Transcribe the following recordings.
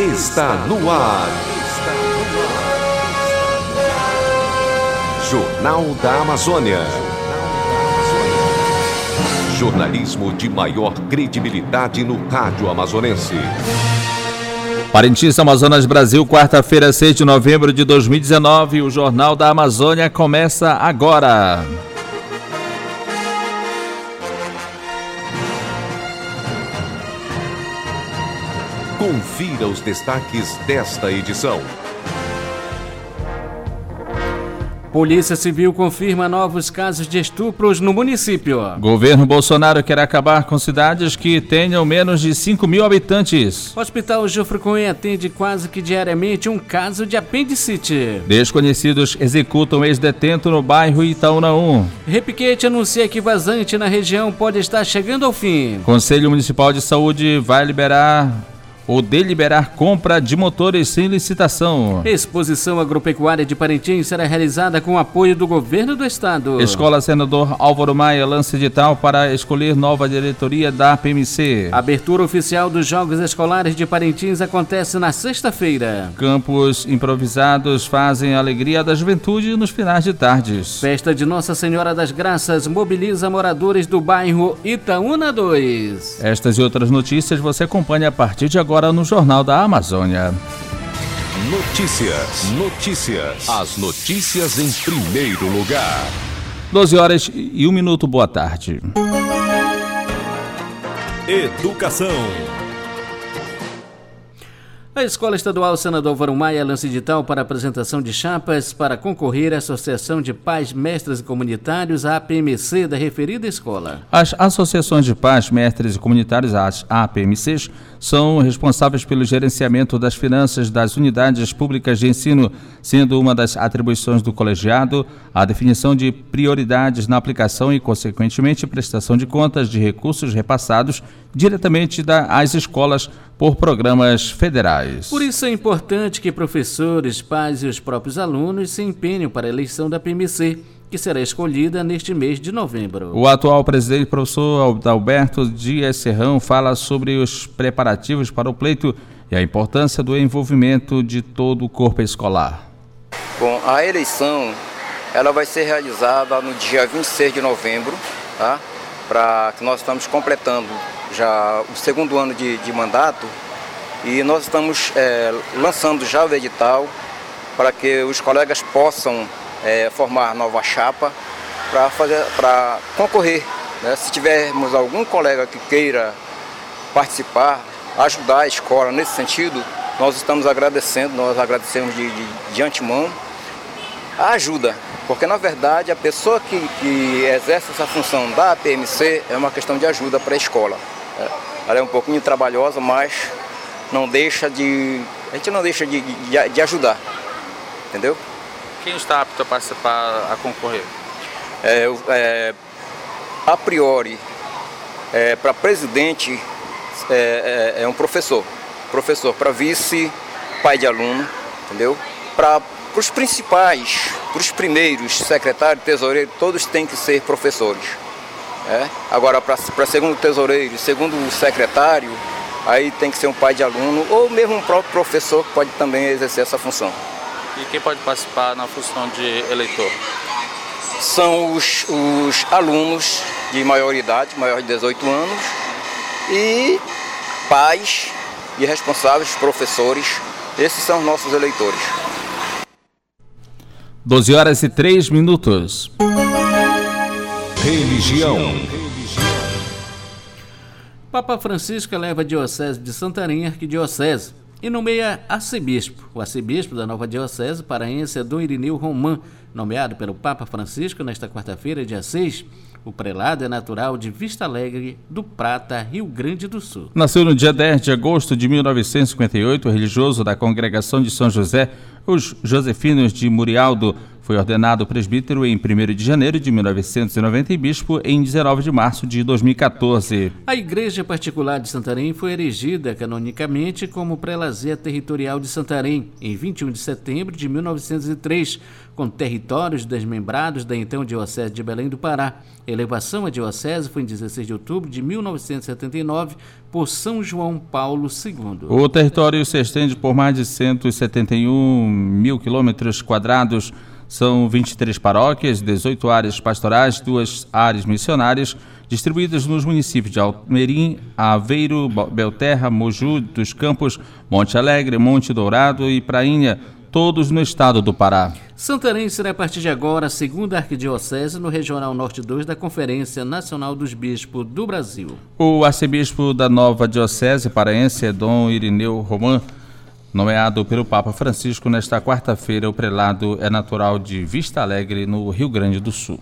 está no ar. Jornal da Amazônia. Jornalismo de maior credibilidade no rádio amazonense. Parintins Amazonas Brasil, quarta-feira, 6 de novembro de 2019. O Jornal da Amazônia começa agora. Confira os destaques desta edição. Polícia Civil confirma novos casos de estupros no município. Governo Bolsonaro quer acabar com cidades que tenham menos de 5 mil habitantes. Hospital Jofre Cunha atende quase que diariamente um caso de apendicite. Desconhecidos executam ex-detento no bairro Itaúnaú. Repiquete anuncia que vazante na região pode estar chegando ao fim. Conselho Municipal de Saúde vai liberar ou deliberar compra de motores sem licitação. Exposição agropecuária de Parintins será realizada com apoio do governo do estado. Escola Senador Álvaro Maia lança edital para escolher nova diretoria da PMC. Abertura oficial dos Jogos Escolares de Parintins acontece na sexta-feira. Campos improvisados fazem a alegria da juventude nos finais de tardes. Festa de Nossa Senhora das Graças mobiliza moradores do bairro Itaúna 2. Estas e outras notícias você acompanha a partir de agora agora no Jornal da Amazônia. Notícias, notícias. As notícias em primeiro lugar. 12 horas e um minuto, boa tarde. Educação. A Escola Estadual Senador Varumaia lança edital para apresentação de chapas para concorrer à Associação de Pais, Mestres e Comunitários, a APMC, da referida escola. As associações de pais, mestres e comunitários, as APMCs, são responsáveis pelo gerenciamento das finanças das unidades públicas de ensino, sendo uma das atribuições do colegiado a definição de prioridades na aplicação e, consequentemente, prestação de contas de recursos repassados diretamente às escolas por programas federais. Por isso é importante que professores, pais e os próprios alunos se empenhem para a eleição da PMC, que será escolhida neste mês de novembro. O atual presidente, professor Alberto Dias Serrão, fala sobre os preparativos para o pleito e a importância do envolvimento de todo o corpo escolar. Bom, a eleição ela vai ser realizada no dia 26 de novembro, tá? Para que nós estamos completando já o segundo ano de, de mandato e nós estamos é, lançando já o edital para que os colegas possam é, formar nova chapa para fazer para concorrer. Né? Se tivermos algum colega que queira participar, ajudar a escola nesse sentido, nós estamos agradecendo, nós agradecemos de, de, de antemão a ajuda, porque na verdade a pessoa que, que exerce essa função da PMC é uma questão de ajuda para a escola. É, ela é um pouquinho trabalhosa, mas não deixa de. A gente não deixa de, de, de ajudar. Entendeu? Quem está apto a participar, a concorrer? É, é, a priori, é, para presidente é, é, é, um professor. Professor, para vice, pai de aluno, entendeu? Para os principais, para os primeiros, secretário, tesoureiro, todos têm que ser professores. É? Agora, para segundo tesoureiro, segundo secretário, aí tem que ser um pai de aluno ou mesmo um próprio professor que pode também exercer essa função. E quem pode participar na função de eleitor? São os, os alunos de maior idade, maior de 18 anos, e pais e responsáveis, professores. Esses são os nossos eleitores. 12 horas e 3 minutos. Religião. Papa Francisco eleva a Diocese de Santarém Arquidiocese e nomeia arcebispo. O arcebispo da nova Diocese paraense é Dom Irineu Romã, nomeado pelo Papa Francisco nesta quarta-feira, dia 6. O prelado é natural de Vista Alegre, do Prata, Rio Grande do Sul. Nasceu no dia 10 de agosto de 1958, religioso da congregação de São José, os Josefinos de Murialdo, Foi ordenado presbítero em 1 de janeiro de 1990 e bispo em 19 de março de 2014. A Igreja Particular de Santarém foi erigida canonicamente como prelazia territorial de Santarém em 21 de setembro de 1903, com territórios desmembrados da então Diocese de Belém do Pará. A elevação à Diocese foi em 16 de outubro de 1979 por São João Paulo II. O território se estende por mais de 171 mil quilômetros quadrados são 23 paróquias, 18 áreas pastorais, duas áreas missionárias, distribuídas nos municípios de Almerim, Aveiro, Belterra, Moju dos Campos, Monte Alegre, Monte Dourado e Prainha, todos no estado do Pará. Santarém será a partir de agora a segunda arquidiocese no Regional Norte 2 da Conferência Nacional dos Bispos do Brasil. O arcebispo da nova diocese paraense é Dom Irineu Roman Nomeado pelo Papa Francisco nesta quarta-feira, o prelado é natural de Vista Alegre, no Rio Grande do Sul.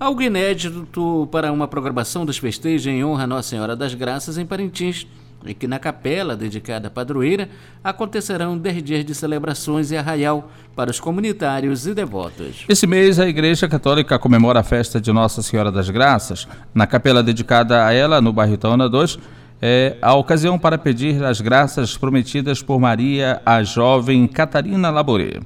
Algo inédito para uma programação dos festejos em honra a Nossa Senhora das Graças em Parintins, e que na capela dedicada à padroeira acontecerão 10 dias de celebrações e arraial para os comunitários e devotos. Esse mês, a Igreja Católica comemora a festa de Nossa Senhora das Graças. Na capela dedicada a ela, no bairro Itaúna 2, é a ocasião para pedir as graças prometidas por Maria à jovem Catarina Laborê.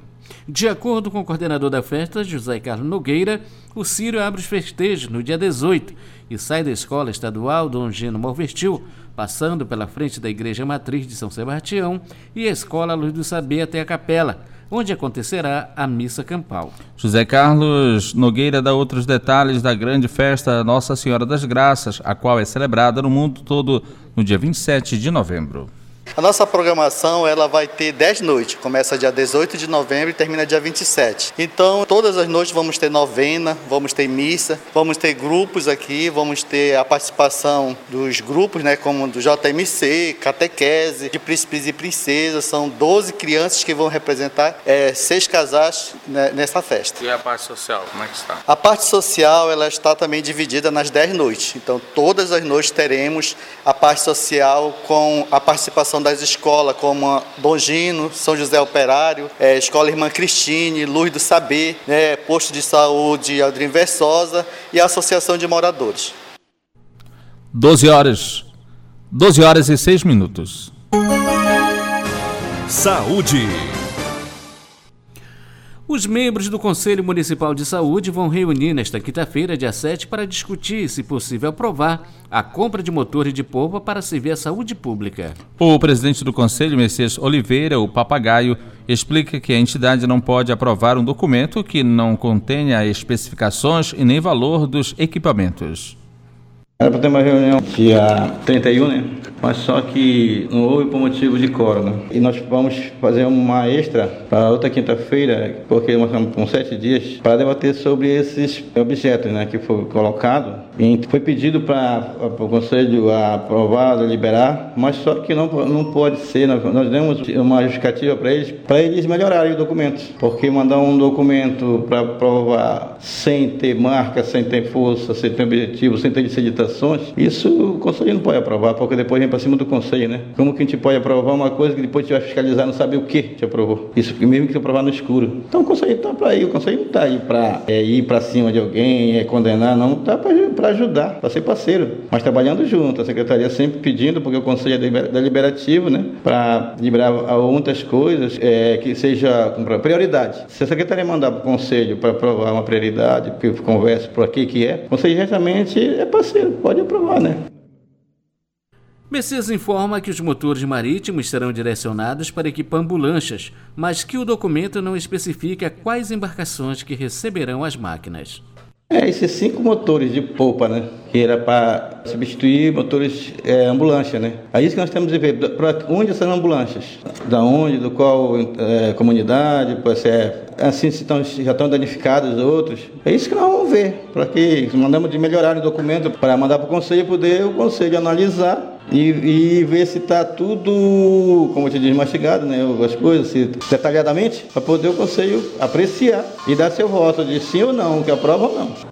De acordo com o coordenador da festa, José Carlos Nogueira, o Círio abre os festejos no dia 18 e sai da Escola Estadual Dom Gino Morvestil, passando pela frente da Igreja Matriz de São Sebastião e a Escola Luz do Saber até a capela, onde acontecerá a missa campal. José Carlos Nogueira dá outros detalhes da grande festa Nossa Senhora das Graças, a qual é celebrada no mundo todo no dia 27 de novembro. A nossa programação ela vai ter 10 noites, começa dia 18 de novembro e termina dia 27. Então, todas as noites vamos ter novena, vamos ter missa, vamos ter grupos aqui, vamos ter a participação dos grupos, né, como do JMC, catequese, de príncipes e princesas, são 12 crianças que vão representar é, seis casais né, nessa festa. E a parte social, como é que está? A parte social ela está também dividida nas 10 noites. Então, todas as noites teremos a parte social com a participação das escolas como Dom Gino, São José Operário, é, Escola Irmã Cristine, Luz do Saber, né, Posto de Saúde Aldrin Versosa e a Associação de Moradores. 12 horas. 12 horas e 6 minutos. Saúde. Os membros do Conselho Municipal de Saúde vão reunir nesta quinta-feira, dia 7, para discutir, se possível aprovar, a compra de motores de polpa para servir a saúde pública. O presidente do Conselho, Messias Oliveira, o Papagaio, explica que a entidade não pode aprovar um documento que não contenha especificações e nem valor dos equipamentos. Era para ter uma reunião dia 31, né? Mas só que não houve por motivo de corona. E nós vamos fazer uma extra para outra quinta-feira, porque nós estamos com sete dias, para debater sobre esses objetos né, que foi colocado. Foi pedido para o Conselho aprovar, liberar, mas só que não, não pode ser. Nós, nós demos uma justificativa para eles, para eles melhorarem o documento. Porque mandar um documento para provar sem ter marca, sem ter força, sem ter objetivo, sem ter licitação, isso o conselho não pode aprovar, porque depois vem para cima do conselho, né? Como que a gente pode aprovar uma coisa que depois a gente vai fiscalizar não sabe o que te aprovou? Isso mesmo que aprovar no escuro. Então o conselho está para ir, o conselho não está aí para é, ir para cima de alguém, é, condenar, não, está para ajudar, para ser parceiro, mas trabalhando junto. A secretaria sempre pedindo, porque o conselho é deliberativo, né? Para liberar outras coisas é, que seja com prioridade. Se a secretaria mandar para o conselho para aprovar uma prioridade, que converse por aqui que é, o conselho certamente é parceiro pode aprovar, né? Messias informa que os motores marítimos serão direcionados para equipar lanchas, mas que o documento não especifica quais embarcações que receberão as máquinas. É, esses cinco motores de polpa, né? Que era para substituir motores é, ambulância, né? É isso que nós temos que ver. Para onde são ambulâncias? Da onde, do qual é, comunidade, pode ser, assim se estão, já estão danificados outros. É isso que nós vamos ver. Para que mandamos de melhorar o documento para mandar para o conselho poder o conselho analisar e, e ver se está tudo, como eu te disse, mastigado, né? As coisas, se, detalhadamente, para poder o conselho apreciar e dar seu voto de sim ou não, que aprova ou não.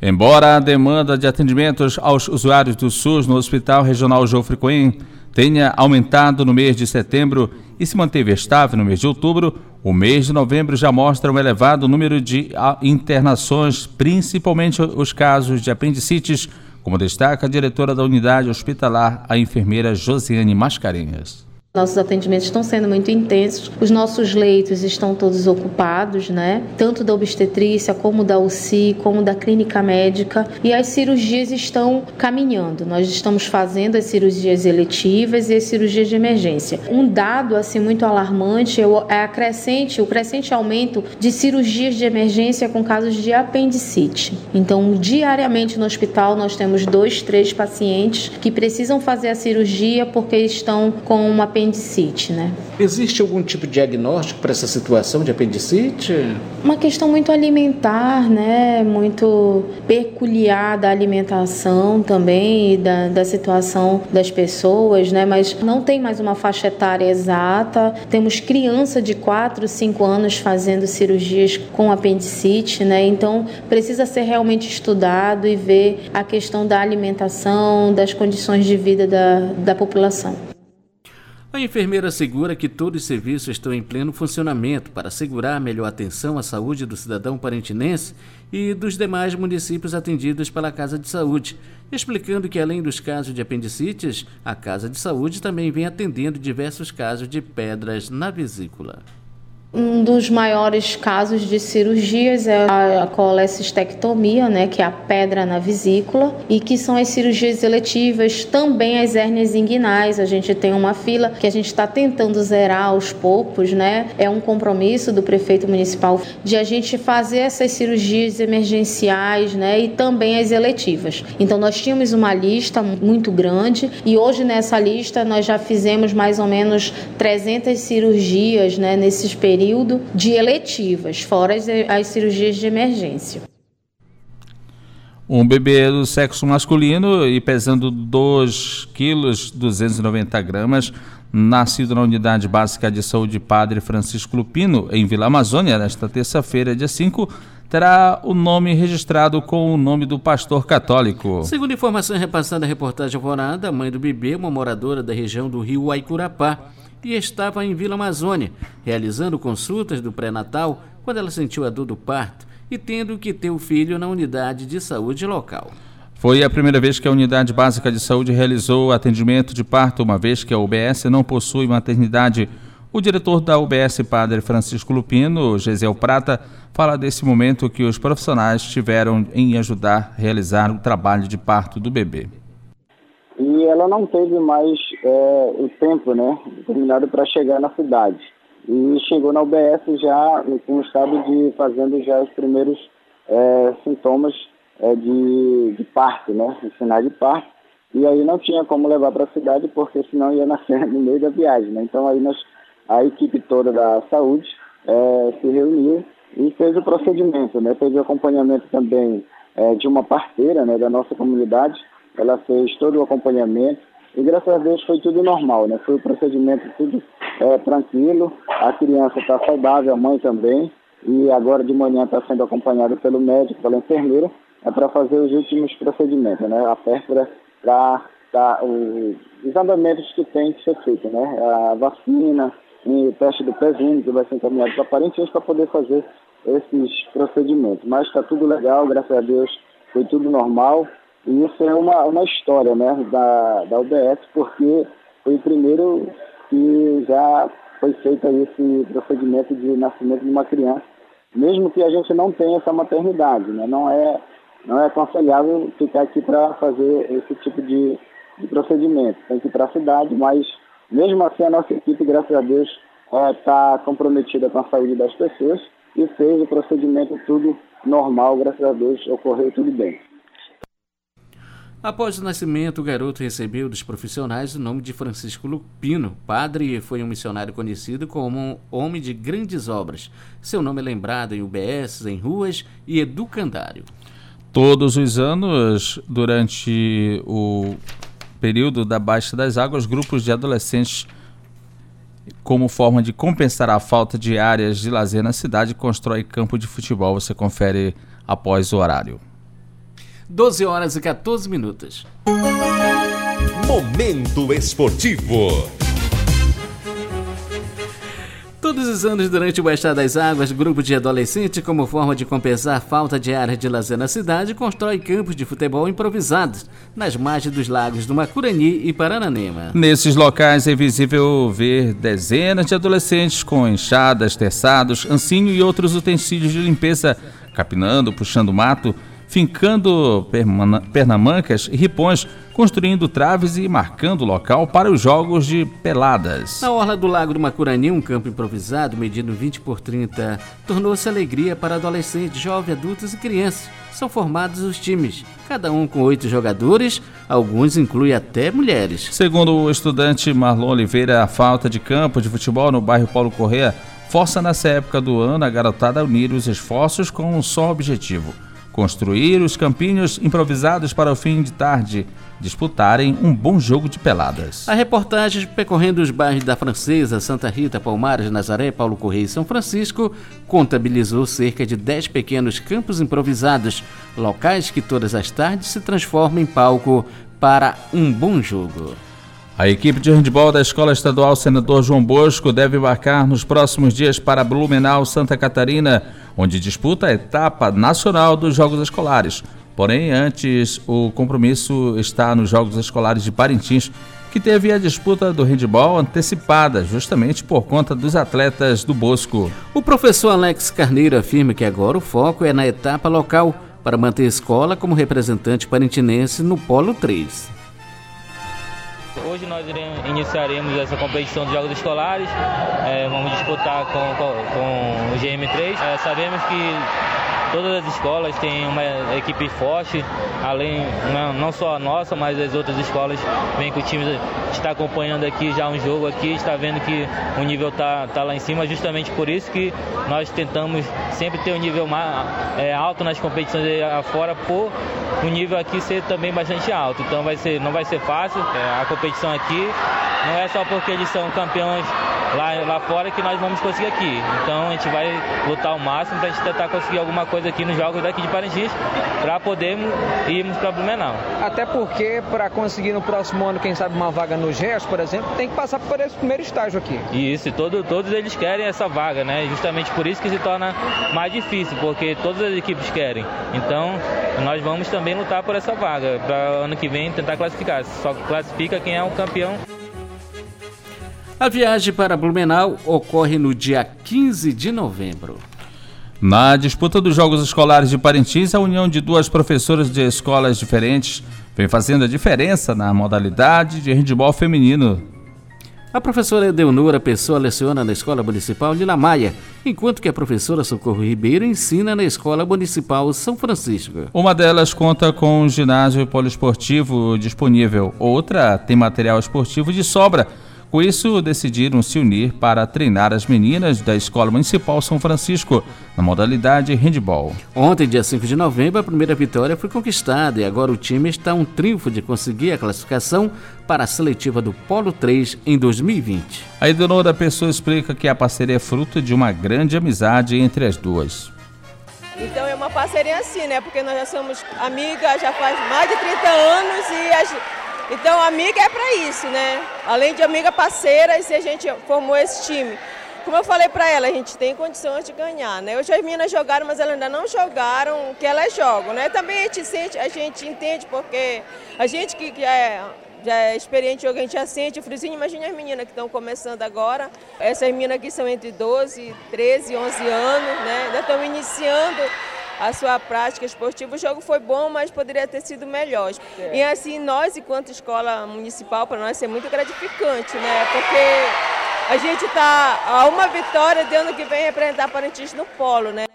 Embora a demanda de atendimentos aos usuários do SUS no Hospital Regional Jofre Coen tenha aumentado no mês de setembro e se manteve estável no mês de outubro, O mês de novembro já mostra um elevado número de internações, principalmente os casos de apendicites, como destaca a diretora da unidade hospitalar, a enfermeira Josiane Mascarenhas. Nossos atendimentos estão sendo muito intensos, os nossos leitos estão todos ocupados, né? Tanto da obstetrícia, como da UCI, como da clínica médica, e as cirurgias estão caminhando. Nós estamos fazendo as cirurgias eletivas e as cirurgias de emergência. Um dado assim muito alarmante é a crescente, o crescente aumento de cirurgias de emergência com casos de apendicite. Então, diariamente no hospital nós temos dois, três pacientes que precisam fazer a cirurgia porque estão com uma apendicite apendicite, né? Existe algum tipo de diagnóstico para essa situação de apendicite? Uma questão muito alimentar, né? Muito peculiar da alimentação também e da, da situação das pessoas, né? Mas não tem mais uma faixa etária exata. Temos criança de 4, 5 anos fazendo cirurgias com apendicite, né? Então precisa ser realmente estudado e ver a questão da alimentação, das condições de vida da, da população. A enfermeira assegura que todos os serviços estão em pleno funcionamento para assegurar melhor atenção à saúde do cidadão parentinense e dos demais municípios atendidos pela Casa de Saúde, explicando que além dos casos de apendicites, a Casa de Saúde também vem atendendo diversos casos de pedras na vesícula. Um dos maiores casos de cirurgias é a colecistectomia, né, que é a pedra na vesícula, e que são as cirurgias eletivas, também as hérnias inguinais. A gente tem uma fila que a gente está tentando zerar aos poucos, né? É um compromisso do prefeito municipal de a gente fazer essas cirurgias emergenciais, né, e também as eletivas. Então nós tínhamos uma lista muito grande e hoje nessa lista nós já fizemos mais ou menos 300 cirurgias, né, nesses períodos período de eletivas, fora as, as cirurgias de emergência. Um bebê do sexo masculino e pesando 2 quilos 290 gramas, nascido na Unidade Básica de Saúde Padre Francisco Lupino, em Vila Amazônia, nesta terça-feira, dia 5, terá o nome registrado com o nome do pastor católico. Segundo informação repassada à reportagem alvorada, a mãe do bebê, uma moradora da região do rio Aicurapá, e estava em Vila Amazônia, realizando consultas do pré-natal quando ela sentiu a dor do parto e tendo que ter o filho na unidade de saúde local. Foi a primeira vez que a Unidade Básica de Saúde realizou atendimento de parto, uma vez que a UBS não possui maternidade. O diretor da UBS, Padre Francisco Lupino, Gesiel Prata, fala desse momento que os profissionais tiveram em ajudar a realizar o trabalho de parto do bebê ela não teve mais é, o tempo né, determinado para chegar na cidade. E chegou na UBS já com o estado de fazendo já os primeiros é, sintomas é, de, de parto, né, sinal de parto. E aí não tinha como levar para a cidade porque senão ia nascer no meio da viagem. Né? Então aí nós, a equipe toda da saúde é, se reuniu e fez o procedimento, né? fez o acompanhamento também é, de uma parteira né, da nossa comunidade ela fez todo o acompanhamento e graças a Deus foi tudo normal, né? Foi o procedimento tudo é, tranquilo, a criança está saudável, a mãe também, e agora de manhã está sendo acompanhada pelo médico, pela enfermeira, é para fazer os últimos procedimentos, né? A pérfura para tá, os andamentos que tem que ser feito, né? A vacina, e o teste do pezinho que vai ser encaminhado para parentes para poder fazer esses procedimentos. Mas está tudo legal, graças a Deus foi tudo normal. E isso é uma, uma história né, da, da UBS, porque foi o primeiro que já foi feito esse procedimento de nascimento de uma criança, mesmo que a gente não tenha essa maternidade. Né? Não, é, não é aconselhável ficar aqui para fazer esse tipo de, de procedimento. Tem que ir para a cidade, mas mesmo assim a nossa equipe, graças a Deus, está é, tá comprometida com a saúde das pessoas e fez o procedimento tudo normal, graças a Deus, ocorreu tudo bem. Após o nascimento, o garoto recebeu dos profissionais o nome de Francisco Lupino. Padre foi um missionário conhecido como um homem de grandes obras. Seu nome é lembrado em UBS, em ruas e educandário. Todos os anos, durante o período da Baixa das Águas, grupos de adolescentes, como forma de compensar a falta de áreas de lazer na cidade, constrói campo de futebol. Você confere após o horário. 12 horas e 14 minutos. Momento Esportivo. Todos os anos, durante o Baixar das Águas, grupo de adolescentes, como forma de compensar a falta de áreas de lazer na cidade, constrói campos de futebol improvisados nas margens dos lagos do Macurani e Parananema. Nesses locais é visível ver dezenas de adolescentes com enxadas, terçados, ancinho e outros utensílios de limpeza, capinando, puxando mato, fincando pernamancas e ripões, construindo traves e marcando o local para os jogos de peladas. Na orla do Lago do Macurani, um campo improvisado medido 20 por 30 tornou-se alegria para adolescentes, jovens, adultos e crianças. São formados os times, cada um com oito jogadores, alguns incluem até mulheres. Segundo o estudante Marlon Oliveira, a falta de campo de futebol no bairro Paulo Correa força nessa época do ano a garotada a unir os esforços com um só objetivo construir os campinhos improvisados para o fim de tarde disputarem um bom jogo de peladas. A reportagem percorrendo os bairros da Francesa, Santa Rita, Palmares, Nazaré, Paulo Correia e São Francisco contabilizou cerca de 10 pequenos campos improvisados, locais que todas as tardes se transformam em palco para um bom jogo. A equipe de handebol da Escola Estadual Senador João Bosco deve embarcar nos próximos dias para Blumenau, Santa Catarina, onde disputa a etapa nacional dos Jogos Escolares. Porém, antes, o compromisso está nos Jogos Escolares de Parintins, que teve a disputa do handebol antecipada, justamente por conta dos atletas do Bosco. O professor Alex Carneiro afirma que agora o foco é na etapa local, para manter a escola como representante parintinense no Polo 3. Hoje nós iremos, iniciaremos essa competição de jogos escolares. É, vamos disputar com, com, com o GM3. É, sabemos que Todas as escolas têm uma equipe forte, além não só a nossa, mas as outras escolas vêm com o time está acompanhando aqui já um jogo aqui, está vendo que o nível está tá lá em cima, justamente por isso que nós tentamos sempre ter um nível mais, é, alto nas competições fora, por o nível aqui ser também bastante alto. Então vai ser, não vai ser fácil. É, a competição aqui não é só porque eles são campeões lá, lá fora que nós vamos conseguir aqui. Então a gente vai lutar ao máximo para a gente tentar conseguir alguma coisa aqui nos jogos daqui de Parintins para podermos irmos para Blumenau. Até porque para conseguir no próximo ano, quem sabe, uma vaga no GES, por exemplo, tem que passar por esse primeiro estágio aqui. Isso, todo, todos eles querem essa vaga, né? Justamente por isso que se torna mais difícil, porque todas as equipes querem. Então nós vamos também lutar por essa vaga, para ano que vem tentar classificar. Só classifica quem é o campeão a viagem para Blumenau ocorre no dia 15 de novembro. Na disputa dos Jogos Escolares de Parintins, a união de duas professoras de escolas diferentes vem fazendo a diferença na modalidade de handebol feminino. A professora Edeonora Pessoa leciona na Escola Municipal de Maia, enquanto que a professora Socorro Ribeiro ensina na Escola Municipal São Francisco. Uma delas conta com um ginásio poliesportivo disponível, outra tem material esportivo de sobra com isso, decidiram se unir para treinar as meninas da Escola Municipal São Francisco na modalidade handball. Ontem, dia 5 de novembro, a primeira vitória foi conquistada e agora o time está um triunfo de conseguir a classificação para a seletiva do Polo 3 em 2020. A Idonora Pessoa explica que a parceria é fruto de uma grande amizade entre as duas. Então é uma parceria assim, né? Porque nós já somos amigas já faz mais de 30 anos e as então, amiga é para isso, né? Além de amiga parceira, e a gente formou esse time. Como eu falei para ela, a gente tem condições de ganhar, né? Hoje as meninas jogaram, mas elas ainda não jogaram o que elas jogam, né? Também a gente sente, a gente entende, porque a gente que, que é já é experiente, a gente já sente o friozinho. Imagina as meninas que estão começando agora. Essas meninas aqui são entre 12, 13, 11 anos, né? Ainda estão iniciando a sua prática esportiva. O jogo foi bom, mas poderia ter sido melhor. É. E assim, nós, enquanto escola municipal, para nós é muito gratificante, né? Porque a gente está a uma vitória de ano que vem representar Parintins no polo, né?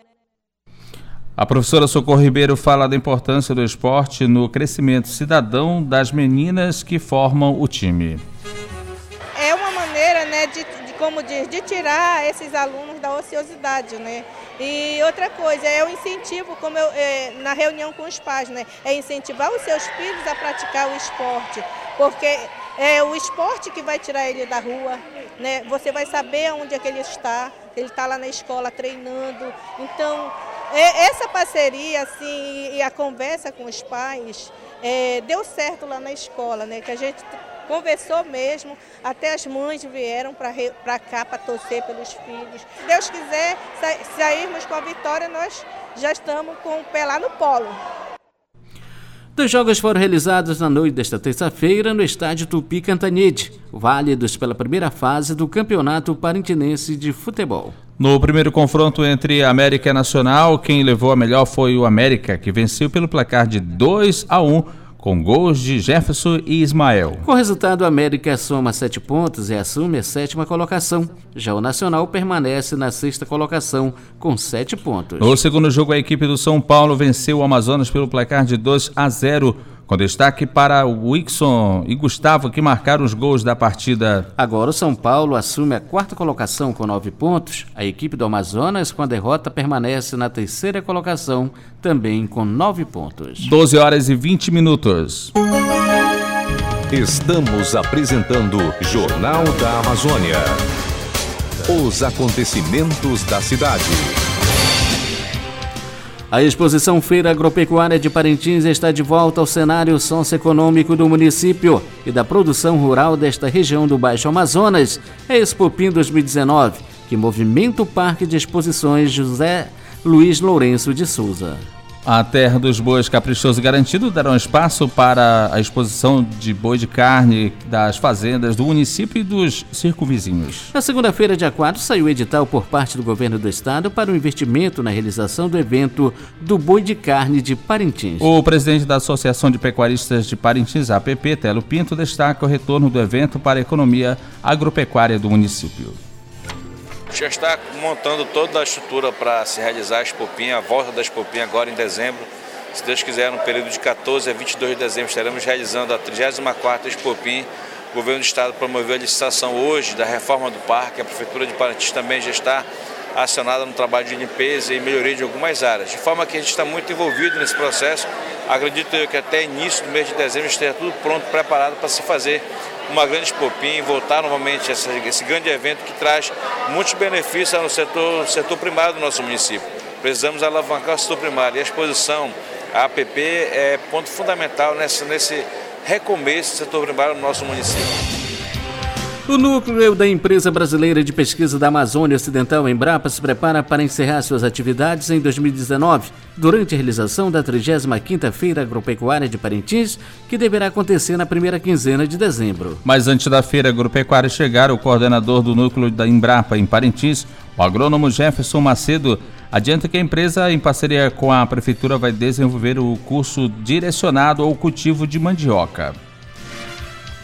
A professora Socorro Ribeiro fala da importância do esporte no crescimento cidadão das meninas que formam o time. É uma maneira, né, de, de como diz, de tirar esses alunos da ociosidade, né? E outra coisa, é o incentivo, como eu, é, na reunião com os pais, né? É incentivar os seus filhos a praticar o esporte, porque é o esporte que vai tirar ele da rua, né? Você vai saber onde é que ele está, ele está lá na escola treinando. Então, é, essa parceria, assim, e a conversa com os pais, é, deu certo lá na escola, né? Que a gente conversou mesmo, até as mães vieram para cá para torcer pelos filhos. Se Deus quiser sa sairmos com a vitória, nós já estamos com o pé lá no polo. Dois jogos foram realizados na noite desta terça-feira no estádio Tupi Cantanhede, válidos pela primeira fase do Campeonato Parintinense de Futebol. No primeiro confronto entre América e Nacional, quem levou a melhor foi o América, que venceu pelo placar de 2 a 1 com gols de Jefferson e Ismael. Com o resultado, a América soma sete pontos e assume a sétima colocação. Já o Nacional permanece na sexta colocação com sete pontos. No segundo jogo, a equipe do São Paulo venceu o Amazonas pelo placar de 2 a 0 com destaque para o Wixon e Gustavo que marcaram os gols da partida. Agora o São Paulo assume a quarta colocação com nove pontos. A equipe do Amazonas, com a derrota, permanece na terceira colocação, também com nove pontos. 12 horas e 20 minutos. Estamos apresentando Jornal da Amazônia. Os acontecimentos da cidade. A exposição Feira Agropecuária de Parintins está de volta ao cenário socioeconômico do município e da produção rural desta região do Baixo Amazonas. É Expopim 2019, que movimenta o Parque de Exposições José Luiz Lourenço de Souza. A Terra dos Bois Caprichoso Garantido darão espaço para a exposição de boi de carne das fazendas do município e dos circunvizinhos. Na segunda-feira, dia 4, saiu o edital por parte do governo do estado para o investimento na realização do evento do boi de carne de Parintins. O presidente da Associação de Pecuaristas de Parintins, APP, Telo Pinto, destaca o retorno do evento para a economia agropecuária do município já está montando toda a estrutura para se realizar a Expopinha, a volta da Expopinha agora em dezembro. Se Deus quiser, no período de 14 a 22 de dezembro, estaremos realizando a 34ª Expopim. O governo do estado promoveu a licitação hoje da reforma do parque. A prefeitura de Parintins também já está acionada no trabalho de limpeza e melhoria de algumas áreas. De forma que a gente está muito envolvido nesse processo. Acredito eu que até início do mês de dezembro esteja tudo pronto, preparado para se fazer uma grande expopim, voltar novamente a esse grande evento que traz muitos benefícios no setor, setor primário do nosso município. Precisamos alavancar o setor primário e a exposição, a APP, é ponto fundamental nesse, nesse recomeço do setor primário no nosso município. O núcleo da Empresa Brasileira de Pesquisa da Amazônia Ocidental, Embrapa, se prepara para encerrar suas atividades em 2019, durante a realização da 35ª Feira Agropecuária de Parintins, que deverá acontecer na primeira quinzena de dezembro. Mas antes da Feira Agropecuária chegar, o coordenador do núcleo da Embrapa em Parintins, o agrônomo Jefferson Macedo, adianta que a empresa, em parceria com a Prefeitura, vai desenvolver o curso direcionado ao cultivo de mandioca.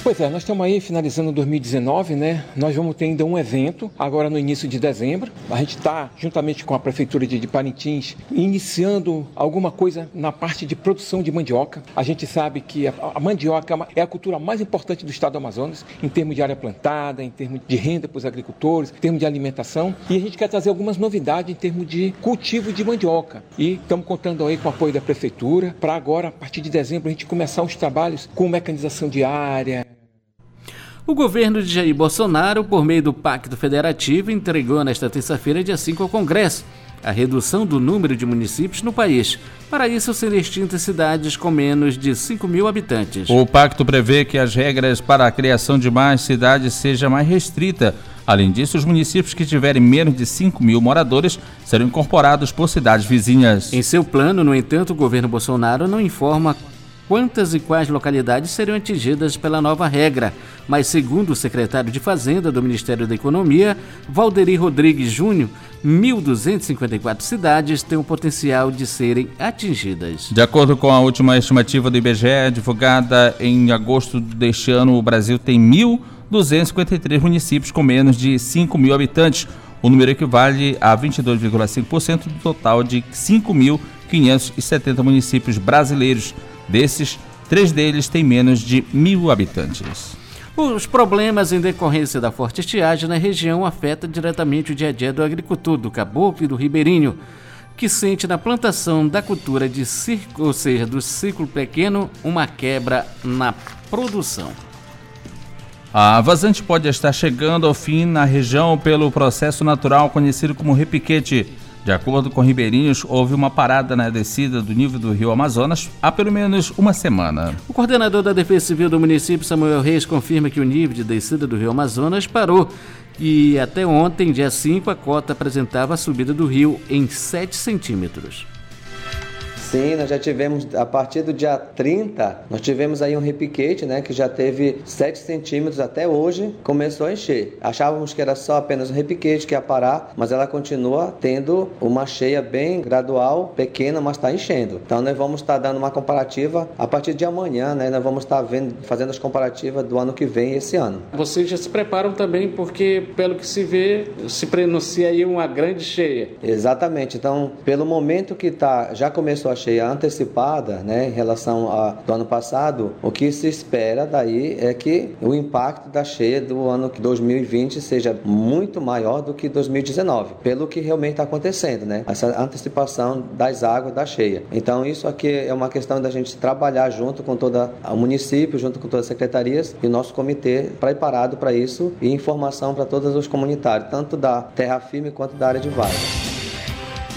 Pois é, nós estamos aí finalizando 2019, né? Nós vamos ter ainda um evento agora no início de dezembro. A gente está, juntamente com a Prefeitura de Parintins, iniciando alguma coisa na parte de produção de mandioca. A gente sabe que a, a mandioca é a cultura mais importante do estado do Amazonas, em termos de área plantada, em termos de renda para os agricultores, em termos de alimentação. E a gente quer trazer algumas novidades em termos de cultivo de mandioca. E estamos contando aí com o apoio da Prefeitura para agora, a partir de dezembro, a gente começar os trabalhos com mecanização de área, o governo de Jair Bolsonaro, por meio do Pacto Federativo, entregou nesta terça-feira, dia 5, ao Congresso a redução do número de municípios no país. Para isso, serem extintas cidades com menos de 5 mil habitantes. O pacto prevê que as regras para a criação de mais cidades seja mais restrita. Além disso, os municípios que tiverem menos de 5 mil moradores serão incorporados por cidades vizinhas. Em seu plano, no entanto, o governo Bolsonaro não informa quantas e quais localidades seriam atingidas pela nova regra, mas segundo o secretário de Fazenda do Ministério da Economia, Valderi Rodrigues Júnior, 1.254 cidades têm o potencial de serem atingidas. De acordo com a última estimativa do IBGE, divulgada em agosto deste ano, o Brasil tem 1.253 municípios com menos de 5 mil habitantes. O número equivale a 22,5% do total de 5.570 municípios brasileiros. Desses, três deles têm menos de mil habitantes. Os problemas em decorrência da forte estiagem na região afetam diretamente o dia a dia do agricultor do caboclo e do ribeirinho, que sente na plantação da cultura de circo, ou seja, do ciclo pequeno, uma quebra na produção. A vazante pode estar chegando ao fim na região pelo processo natural conhecido como repiquete De acordo com ribeirinhos, houve uma parada na descida do nível do rio Amazonas há pelo menos uma semana. O coordenador da Defesa Civil do município, Samuel Reis, confirma que o nível de descida do rio Amazonas parou e até ontem, dia 5, a cota apresentava a subida do rio em 7 centímetros. Sim, nós já tivemos, a partir do dia 30, nós tivemos aí um repiquete, né, que já teve 7 centímetros até hoje, começou a encher. Achávamos que era só apenas um repiquete que ia parar, mas ela continua tendo uma cheia bem gradual, pequena, mas está enchendo. Então nós vamos estar tá dando uma comparativa a partir de amanhã, né, nós vamos estar tá vendo, fazendo as comparativas do ano que vem e esse ano. Vocês já se preparam também porque, pelo que se vê, se pronuncia aí uma grande cheia. Exatamente. Então, pelo momento que tá, já começou a cheia antecipada, né, em relação ao ano passado, o que se espera daí é que o impacto da cheia do ano 2020 seja muito maior do que 2019, pelo que realmente está acontecendo, né? Essa antecipação das águas da cheia. Então isso aqui é uma questão da gente trabalhar junto com todo o município, junto com todas as secretarias e o nosso comitê preparado para isso e informação para todos os comunitários, tanto da terra firme quanto da área de vale.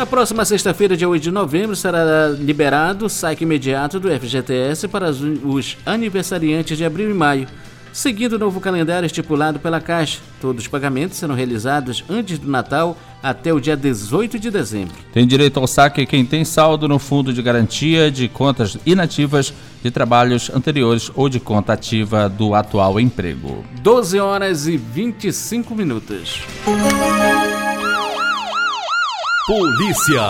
Na próxima sexta-feira, dia 8 de novembro, será liberado o saque imediato do FGTS para os aniversariantes de abril e maio, seguindo o novo calendário estipulado pela Caixa. Todos os pagamentos serão realizados antes do Natal até o dia 18 de dezembro. Tem direito ao saque quem tem saldo no fundo de garantia de contas inativas de trabalhos anteriores ou de conta ativa do atual emprego. 12 horas e 25 minutos. Polícia.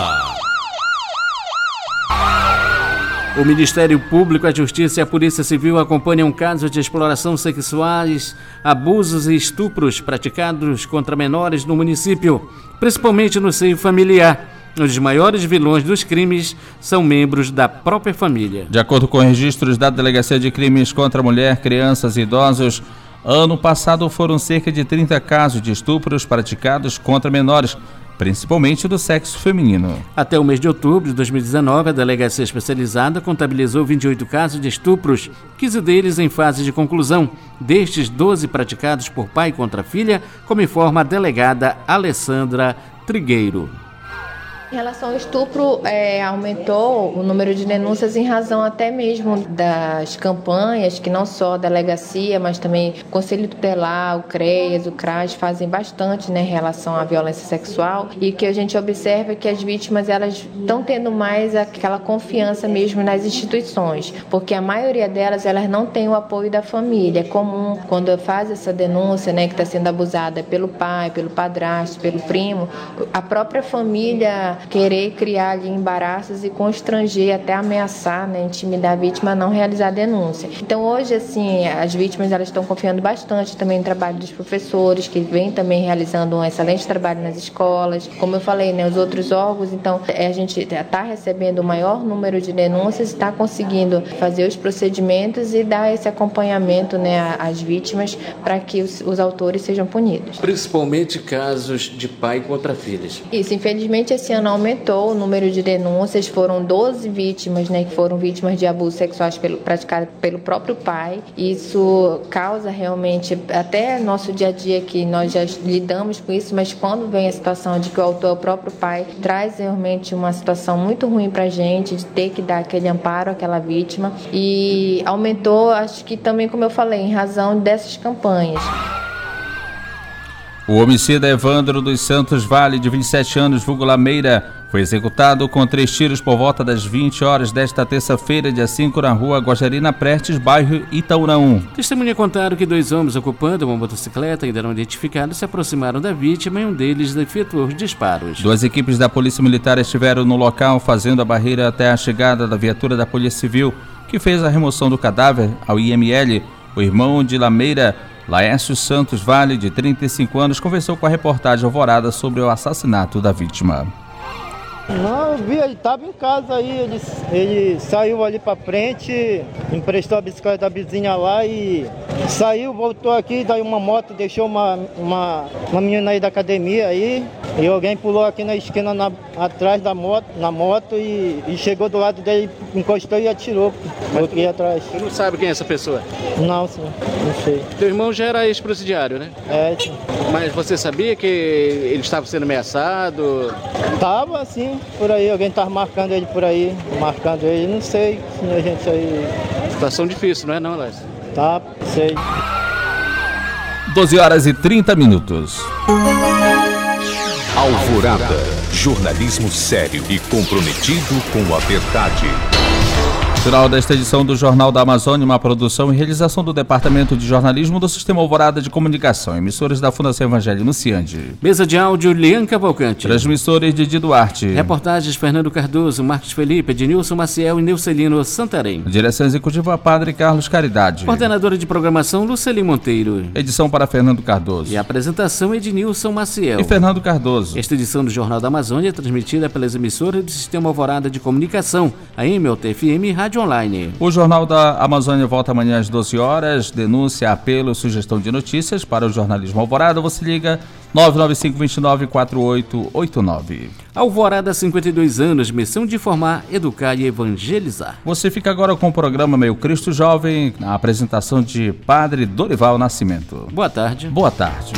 O Ministério Público, a Justiça e a Polícia Civil acompanham casos de exploração sexuais, abusos e estupros praticados contra menores no município, principalmente no seio familiar. Os maiores vilões dos crimes são membros da própria família. De acordo com registros da Delegacia de Crimes contra a Mulher, Crianças e Idosos, ano passado foram cerca de 30 casos de estupros praticados contra menores, principalmente do sexo feminino. Até o mês de outubro de 2019, a delegacia especializada contabilizou 28 casos de estupros, 15 deles em fase de conclusão. Destes, 12 praticados por pai contra filha, como informa a delegada Alessandra Trigueiro. Em relação ao estupro, é, aumentou o número de denúncias em razão até mesmo das campanhas, que não só a delegacia, mas também o Conselho Tutelar, o CREAS, o CRAS fazem bastante né, em relação à violência sexual. E que a gente observa é que as vítimas elas estão tendo mais aquela confiança mesmo nas instituições, porque a maioria delas elas não tem o apoio da família. É comum quando faz essa denúncia, né, que está sendo abusada pelo pai, pelo padrasto, pelo primo, a própria família querer criar ali embaraços e constranger, até ameaçar, né, intimidar a vítima a não realizar a denúncia. Então hoje, assim, as vítimas elas estão confiando bastante também no trabalho dos professores, que vem também realizando um excelente trabalho nas escolas. Como eu falei, né, os outros órgãos, então é, a gente está recebendo o maior número de denúncias, está conseguindo fazer os procedimentos e dar esse acompanhamento né, às vítimas para que os, os autores sejam punidos. Principalmente casos de pai contra filhos. Isso, infelizmente esse ano aumentou o número de denúncias, foram 12 vítimas, né, que foram vítimas de abusos sexuais pelo, praticado pelo próprio pai. Isso causa realmente, até nosso dia a dia que nós já lidamos com isso, mas quando vem a situação de que o autor é o próprio pai, traz realmente uma situação muito ruim para a gente, de ter que dar aquele amparo àquela vítima. E aumentou, acho que também, como eu falei, em razão dessas campanhas. O homicida Evandro dos Santos Vale, de 27 anos, vulgo Lameira, foi executado com três tiros por volta das 20 horas desta terça-feira, dia 5, na rua Guajarina Prestes, bairro Itaurão. Testemunha contaram que dois homens ocupando uma motocicleta, ainda não identificados, se aproximaram da vítima e um deles efetuou os disparos. Duas equipes da Polícia Militar estiveram no local fazendo a barreira até a chegada da viatura da Polícia Civil, que fez a remoção do cadáver ao IML. O irmão de Lameira Laércio Santos Vale, de 35 anos, conversou com a reportagem Alvorada sobre o assassinato da vítima. Não, eu vi, ele estava em casa aí, ele, ele saiu ali para frente, emprestou a bicicleta da vizinha lá e saiu, voltou aqui, daí uma moto deixou uma, uma, uma menina aí da academia aí, e alguém pulou aqui na esquina na, atrás da moto, na moto e, e, chegou do lado dele, encostou e atirou. Mas aqui atrás. Você não sabe quem é essa pessoa? Não, senhor, não sei. Teu irmão já era ex-presidiário, né? É, sim. Mas você sabia que ele estava sendo ameaçado? Tava, assim, por aí, alguém tava marcando ele por aí, marcando ele, não sei se a gente aí. Situação difícil, não é não, Lécio? Tá, sei. 12 horas e 30 minutos. Alvorada. Jornalismo sério e comprometido com a verdade. Final desta edição do Jornal da Amazônia, uma produção e realização do Departamento de Jornalismo do Sistema Alvorada de Comunicação, emissores da Fundação Evangelho no Ciande. Mesa de áudio, Lian Cavalcante. Transmissores, Didi Duarte. Reportagens, Fernando Cardoso, Marcos Felipe, Ednilson Maciel e Neucelino Santarém. Direção Executiva, Padre Carlos Caridade. Coordenadora de Programação, Luceli Monteiro. Edição para Fernando Cardoso. E apresentação, Ednilson Maciel. E Fernando Cardoso. Esta edição do Jornal da Amazônia é transmitida pelas emissoras do Sistema Alvorada de Comunicação, a MLTFM Rádio Online. O Jornal da Amazônia volta amanhã às 12 horas. Denúncia, apelo, sugestão de notícias para o jornalismo Alvorada. Você liga 995 29 4889. Alvorada, 52 anos, missão de informar, educar e evangelizar. Você fica agora com o programa Meio Cristo Jovem, na apresentação de Padre Dorival Nascimento. Boa tarde. Boa tarde.